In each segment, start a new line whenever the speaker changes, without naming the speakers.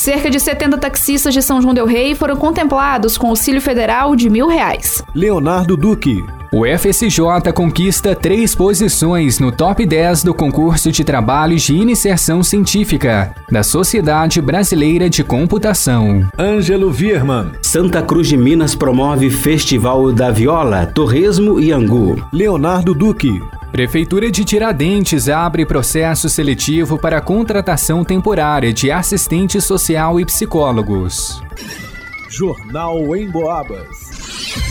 Cerca de 70 taxistas de São João del Rei foram contemplados com auxílio federal de mil reais.
Leonardo Duque.
O FSJ conquista três posições no top 10 do concurso de trabalhos de iniciação científica da Sociedade Brasileira de Computação.
Ângelo Vierman.
Santa Cruz de Minas promove Festival da Viola, Torresmo e Angu.
Leonardo Duque.
Prefeitura de Tiradentes abre processo seletivo para contratação temporária de assistente social e psicólogos.
Jornal em Boabas.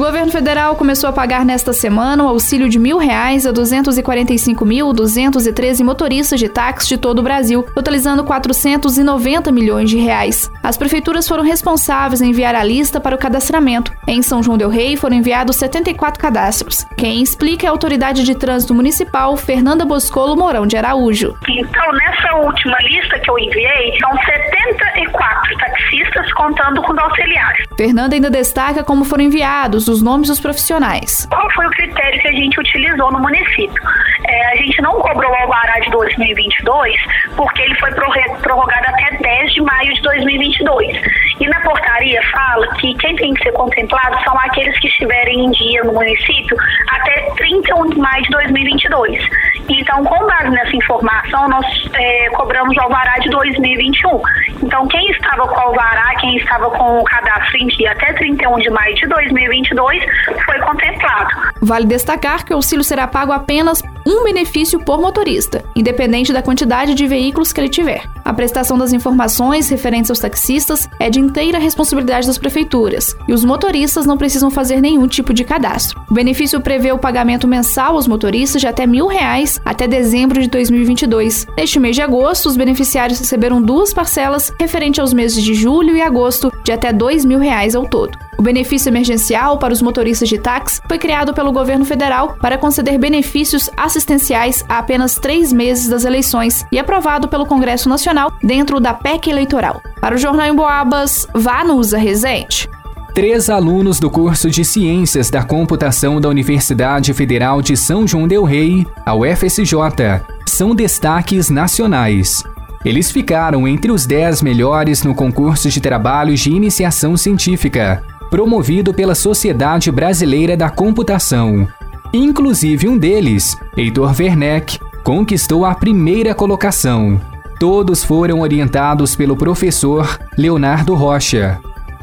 O governo federal começou a pagar nesta semana o auxílio de mil reais a 245.213 motoristas de táxi de todo o Brasil, totalizando 490 milhões de reais. As prefeituras foram responsáveis em enviar a lista para o cadastramento. Em São João del Rei foram enviados 74 cadastros. Quem explica é a autoridade de trânsito municipal, Fernanda Boscolo Mourão de Araújo.
Então, nessa última lista que eu enviei, são 74 taxistas contando com os auxiliares.
Fernanda ainda destaca como foram enviados os nomes dos profissionais.
Qual foi o critério que a gente utilizou no município? É, a gente não cobrou o alvará de 2022 porque ele foi prorrogado até 10 de maio de 2022. E na portaria fala que quem tem que ser contemplado são aqueles que estiverem em dia no município até 31 de maio de 2022. Então, com base nessa informação, nós é, cobramos o alvará de 2021. Então, quem estava com o alvará, quem estava com o cadastro em dia até 31 de maio de 2022 foi contemplado.
Vale destacar que o auxílio será pago apenas um benefício por motorista, independente da quantidade de veículos que ele tiver. A prestação das informações referentes aos taxistas é de inteira responsabilidade das prefeituras e os motoristas não precisam fazer nenhum tipo de cadastro. O benefício prevê o pagamento mensal aos motoristas de até mil reais até dezembro de 2022. Neste mês de agosto, os beneficiários receberam duas parcelas referente aos meses de julho e agosto de até dois mil reais ao todo. O benefício emergencial para os motoristas de táxi foi criado pelo governo federal para conceder benefícios assistenciais a apenas três meses das eleições e aprovado pelo Congresso Nacional dentro da PEC eleitoral. Para o Jornal em Boabas, Vanusa Rezende.
Três alunos do curso de Ciências da Computação da Universidade Federal de São João Del Rei, a UFSJ, são destaques nacionais. Eles ficaram entre os dez melhores no concurso de trabalhos de iniciação científica, promovido pela Sociedade Brasileira da Computação. Inclusive um deles, Heitor Werneck, conquistou a primeira colocação. Todos foram orientados pelo professor Leonardo Rocha.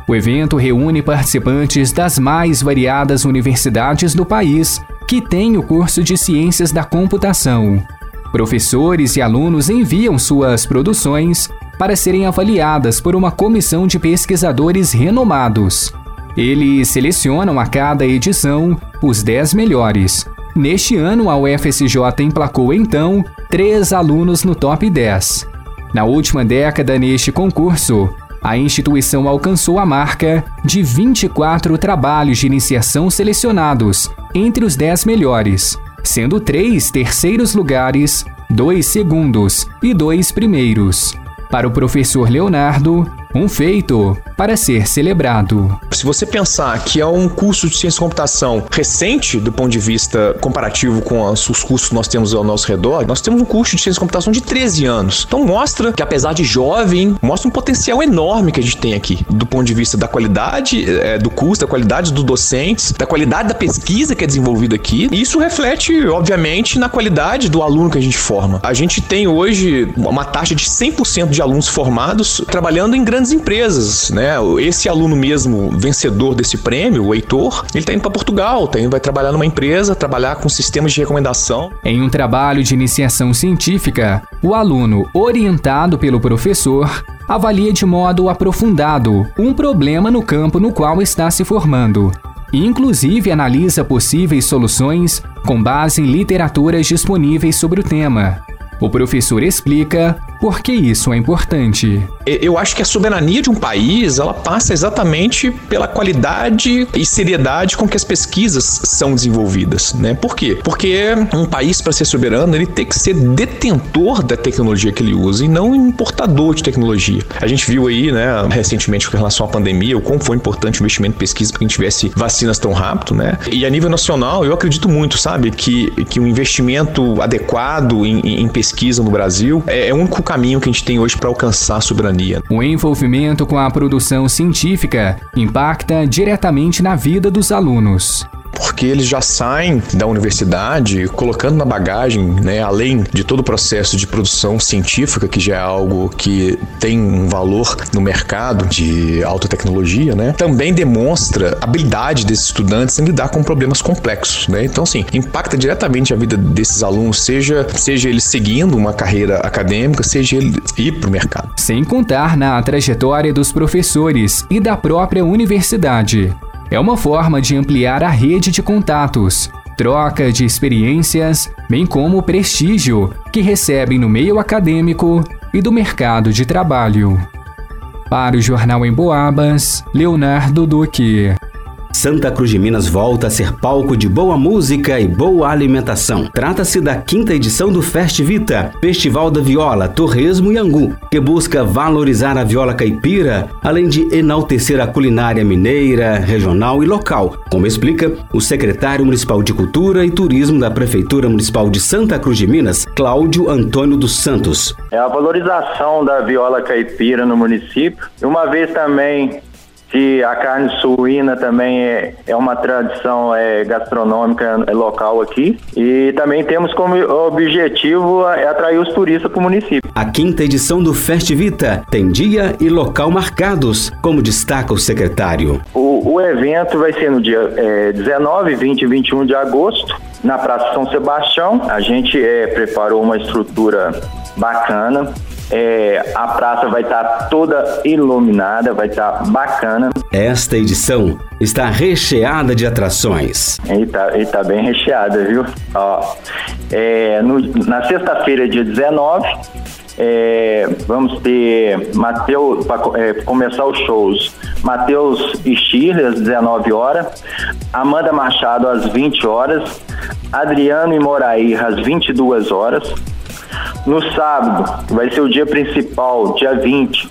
O evento reúne participantes das mais variadas universidades do país que têm o curso de Ciências da Computação. Professores e alunos enviam suas produções para serem avaliadas por uma comissão de pesquisadores renomados. Eles selecionam a cada edição os 10 melhores. Neste ano, a UFSJ emplacou então três alunos no top 10. Na última década, neste concurso, a instituição alcançou a marca de 24 trabalhos de iniciação selecionados entre os 10 melhores, sendo três terceiros lugares, dois segundos e dois primeiros. Para o professor Leonardo, um feito para ser celebrado.
Se você pensar que é um curso de ciência e computação recente do ponto de vista comparativo com os cursos que nós temos ao nosso redor, nós temos um curso de ciência e computação de 13 anos. Então mostra que apesar de jovem, mostra um potencial enorme que a gente tem aqui, do ponto de vista da qualidade é, do curso, da qualidade dos docentes, da qualidade da pesquisa que é desenvolvida aqui. E isso reflete, obviamente, na qualidade do aluno que a gente forma. A gente tem hoje uma taxa de 100% de alunos formados trabalhando em grandes empresas, né? Esse aluno mesmo vencedor desse prêmio, o Heitor, ele está indo para Portugal, tá indo, vai trabalhar numa empresa, trabalhar com sistemas de recomendação.
Em um trabalho de iniciação científica, o aluno, orientado pelo professor, avalia de modo aprofundado um problema no campo no qual está se formando. Inclusive analisa possíveis soluções com base em literaturas disponíveis sobre o tema. O professor explica por que isso é importante.
Eu acho que a soberania de um país, ela passa exatamente pela qualidade e seriedade com que as pesquisas são desenvolvidas, né? Por quê? Porque um país para ser soberano, ele tem que ser detentor da tecnologia que ele usa e não importador de tecnologia. A gente viu aí, né, recentemente com relação à pandemia, o quão foi importante o investimento em pesquisa para que a gente tivesse vacinas tão rápido, né? E a nível nacional, eu acredito muito, sabe, que, que um investimento adequado em, em pesquisa no Brasil é, é o único caminho que a gente tem hoje para alcançar a soberania.
O envolvimento com a produção científica impacta diretamente na vida dos alunos
porque eles já saem da universidade colocando na bagagem, né, além de todo o processo de produção científica, que já é algo que tem um valor no mercado de alta tecnologia, né, também demonstra habilidade desses estudantes em lidar com problemas complexos, né? Então, assim, impacta diretamente a vida desses alunos, seja, seja eles seguindo uma carreira acadêmica, seja ele ir para o mercado.
Sem contar na trajetória dos professores e da própria universidade. É uma forma de ampliar a rede de contatos, troca de experiências, bem como o prestígio que recebem no meio acadêmico e do mercado de trabalho. Para o Jornal em Boabas, Leonardo Duque.
Santa Cruz de Minas volta a ser palco de boa música e boa alimentação. Trata-se da quinta edição do Fest Vita, Festival da Viola, Torresmo e Angu, que busca valorizar a viola caipira, além de enaltecer a culinária mineira, regional e local, como explica o secretário municipal de Cultura e Turismo da Prefeitura Municipal de Santa Cruz de Minas, Cláudio Antônio dos Santos.
É a valorização da viola caipira no município, uma vez também que a carne suína também é, é uma tradição é, gastronômica é, local aqui. E também temos como objetivo é atrair os turistas para o município.
A quinta edição do Festivita tem dia e local marcados, como destaca o secretário.
O, o evento vai ser no dia é, 19, 20 e 21 de agosto, na Praça São Sebastião. A gente é, preparou uma estrutura bacana é, a praça vai estar tá toda iluminada, vai estar tá bacana.
Esta edição está recheada de atrações.
E tá, tá bem recheada, viu? Ó, é, no, na sexta-feira, dia 19, é, vamos ter Mateus, para é, começar os shows, Matheus Stirler, às 19 horas, Amanda Machado, às 20 horas, Adriano e Moraí, às 22 horas, no sábado, vai ser o dia principal, dia 20,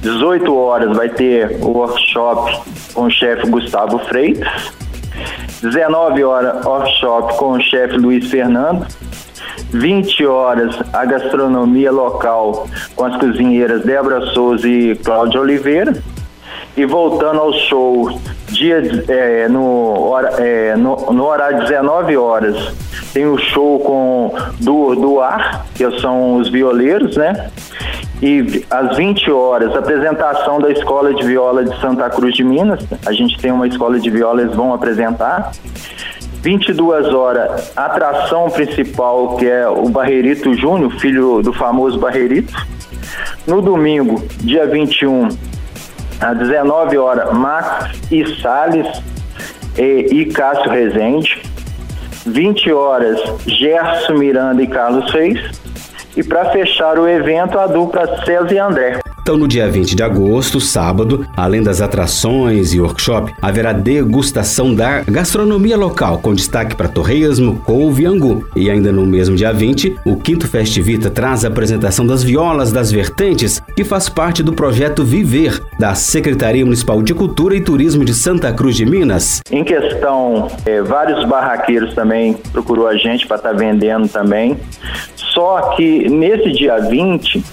18 horas, vai ter o workshop com o chefe Gustavo Freitas. 19 horas, workshop com o chefe Luiz Fernando. 20 horas, a gastronomia local com as cozinheiras Débora Souza e Cláudia Oliveira. E voltando ao show, dia, é, no, é, no, no horário 19 horas, tem o show com do, do ar, que são os violeiros, né? E às 20 horas, apresentação da Escola de Viola de Santa Cruz de Minas. A gente tem uma escola de viola, eles vão apresentar. 22 horas, atração principal, que é o Barreirito Júnior, filho do famoso Barreirito. No domingo, dia 21, às 19 horas, Max e Salles e, e Cássio Rezende. 20 horas, Gerson Miranda e Carlos Reis. E para fechar o evento, a dupla César e André.
Então, no dia 20 de agosto, sábado, além das atrações e workshop, haverá degustação da gastronomia local, com destaque para torresmo, couve e angu. E ainda no mesmo dia 20, o Quinto Festivita traz a apresentação das violas das vertentes, que faz parte do projeto Viver, da Secretaria Municipal de Cultura e Turismo de Santa Cruz de Minas.
Em questão, é, vários barraqueiros também procurou a gente para estar tá vendendo também. Só que nesse dia 20,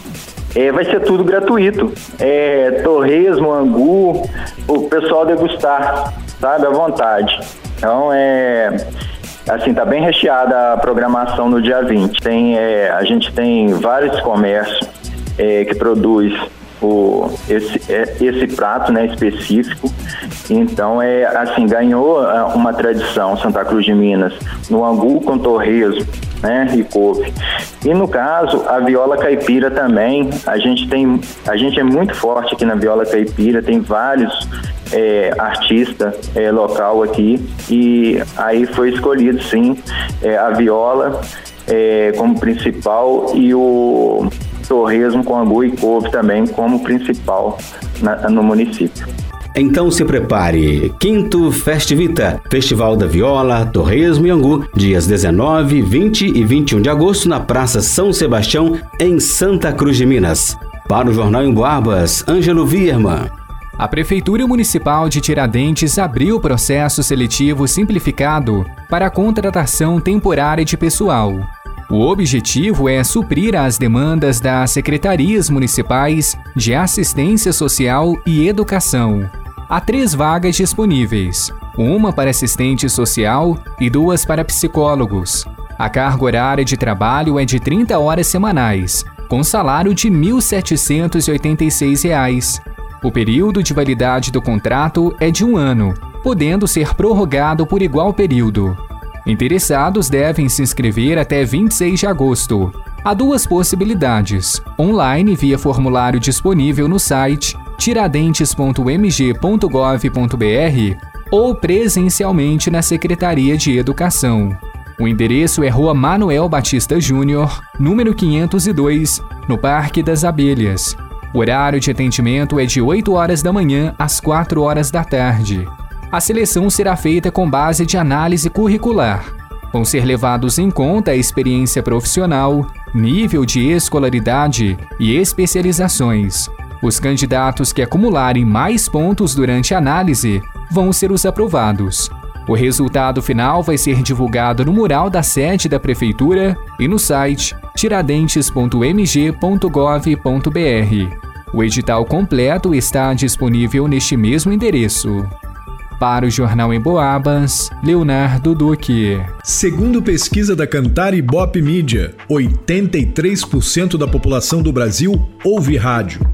é, vai ser tudo gratuito. É, torresmo, angu, o pessoal degustar, sabe, à vontade. Então, é, assim, tá bem recheada a programação no dia 20. Tem, é, a gente tem vários comércios é, que produz o, esse, é, esse prato né, específico. Então, é assim, ganhou é, uma tradição Santa Cruz de Minas no angu com torresmo né, e couve. E no caso, a viola caipira também, a gente tem, a gente é muito forte aqui na viola caipira, tem vários é, artista é, local aqui e aí foi escolhido sim é, a viola é, como principal e o torresmo com angu e couve também como principal na, no município.
Então se prepare. Quinto Festivita, Festival da Viola, Torresmo e Angu, dias 19, 20 e 21 de agosto na Praça São Sebastião, em Santa Cruz de Minas. Para o Jornal em Boabas, Ângelo Vierman.
A Prefeitura Municipal de Tiradentes abriu o processo seletivo simplificado para a contratação temporária de pessoal. O objetivo é suprir as demandas das secretarias municipais de assistência social e educação. Há três vagas disponíveis: uma para assistente social e duas para psicólogos. A carga horária de trabalho é de 30 horas semanais, com salário de R$ 1.786. O período de validade do contrato é de um ano, podendo ser prorrogado por igual período. Interessados devem se inscrever até 26 de agosto. Há duas possibilidades: online via formulário disponível no site tiradentes.mg.gov.br ou presencialmente na Secretaria de Educação. O endereço é Rua Manuel Batista Júnior, número 502, no Parque das Abelhas. O horário de atendimento é de 8 horas da manhã às 4 horas da tarde. A seleção será feita com base de análise curricular. Vão ser levados em conta a experiência profissional, nível de escolaridade e especializações. Os candidatos que acumularem mais pontos durante a análise vão ser os aprovados. O resultado final vai ser divulgado no mural da sede da Prefeitura e no site tiradentes.mg.gov.br. O edital completo está disponível neste mesmo endereço. Para o Jornal em Boabas, Leonardo Duque.
Segundo pesquisa da Cantar Ibope Mídia, 83% da população do Brasil ouve rádio,